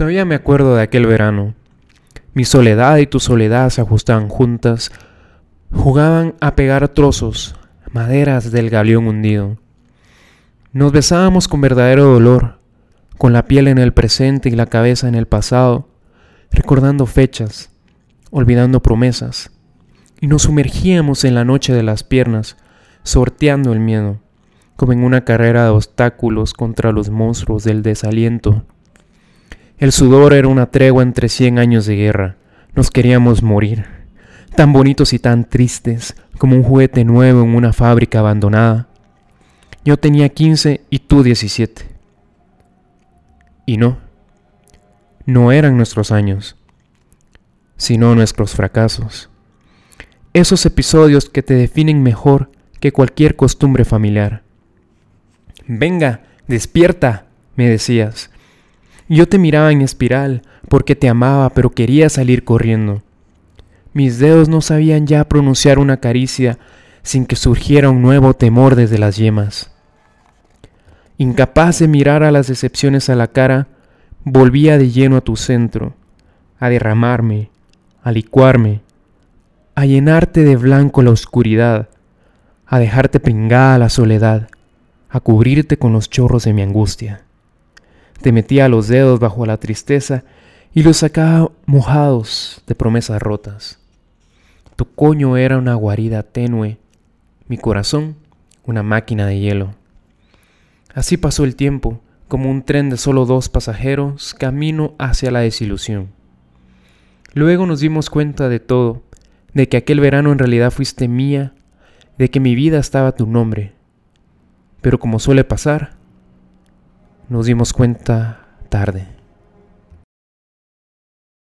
Todavía me acuerdo de aquel verano. Mi soledad y tu soledad se ajustaban juntas, jugaban a pegar trozos, maderas del galeón hundido. Nos besábamos con verdadero dolor, con la piel en el presente y la cabeza en el pasado, recordando fechas, olvidando promesas, y nos sumergíamos en la noche de las piernas, sorteando el miedo, como en una carrera de obstáculos contra los monstruos del desaliento. El sudor era una tregua entre cien años de guerra. Nos queríamos morir, tan bonitos y tan tristes como un juguete nuevo en una fábrica abandonada. Yo tenía 15 y tú 17. Y no, no eran nuestros años, sino nuestros fracasos. Esos episodios que te definen mejor que cualquier costumbre familiar. Venga, despierta, me decías. Yo te miraba en espiral porque te amaba, pero quería salir corriendo. Mis dedos no sabían ya pronunciar una caricia sin que surgiera un nuevo temor desde las yemas. Incapaz de mirar a las decepciones a la cara, volvía de lleno a tu centro, a derramarme, a licuarme, a llenarte de blanco la oscuridad, a dejarte pringada la soledad, a cubrirte con los chorros de mi angustia. Te metía los dedos bajo la tristeza y los sacaba mojados de promesas rotas. Tu coño era una guarida tenue, mi corazón una máquina de hielo. Así pasó el tiempo, como un tren de solo dos pasajeros, camino hacia la desilusión. Luego nos dimos cuenta de todo, de que aquel verano en realidad fuiste mía, de que mi vida estaba a tu nombre. Pero como suele pasar, nos dimos cuenta tarde.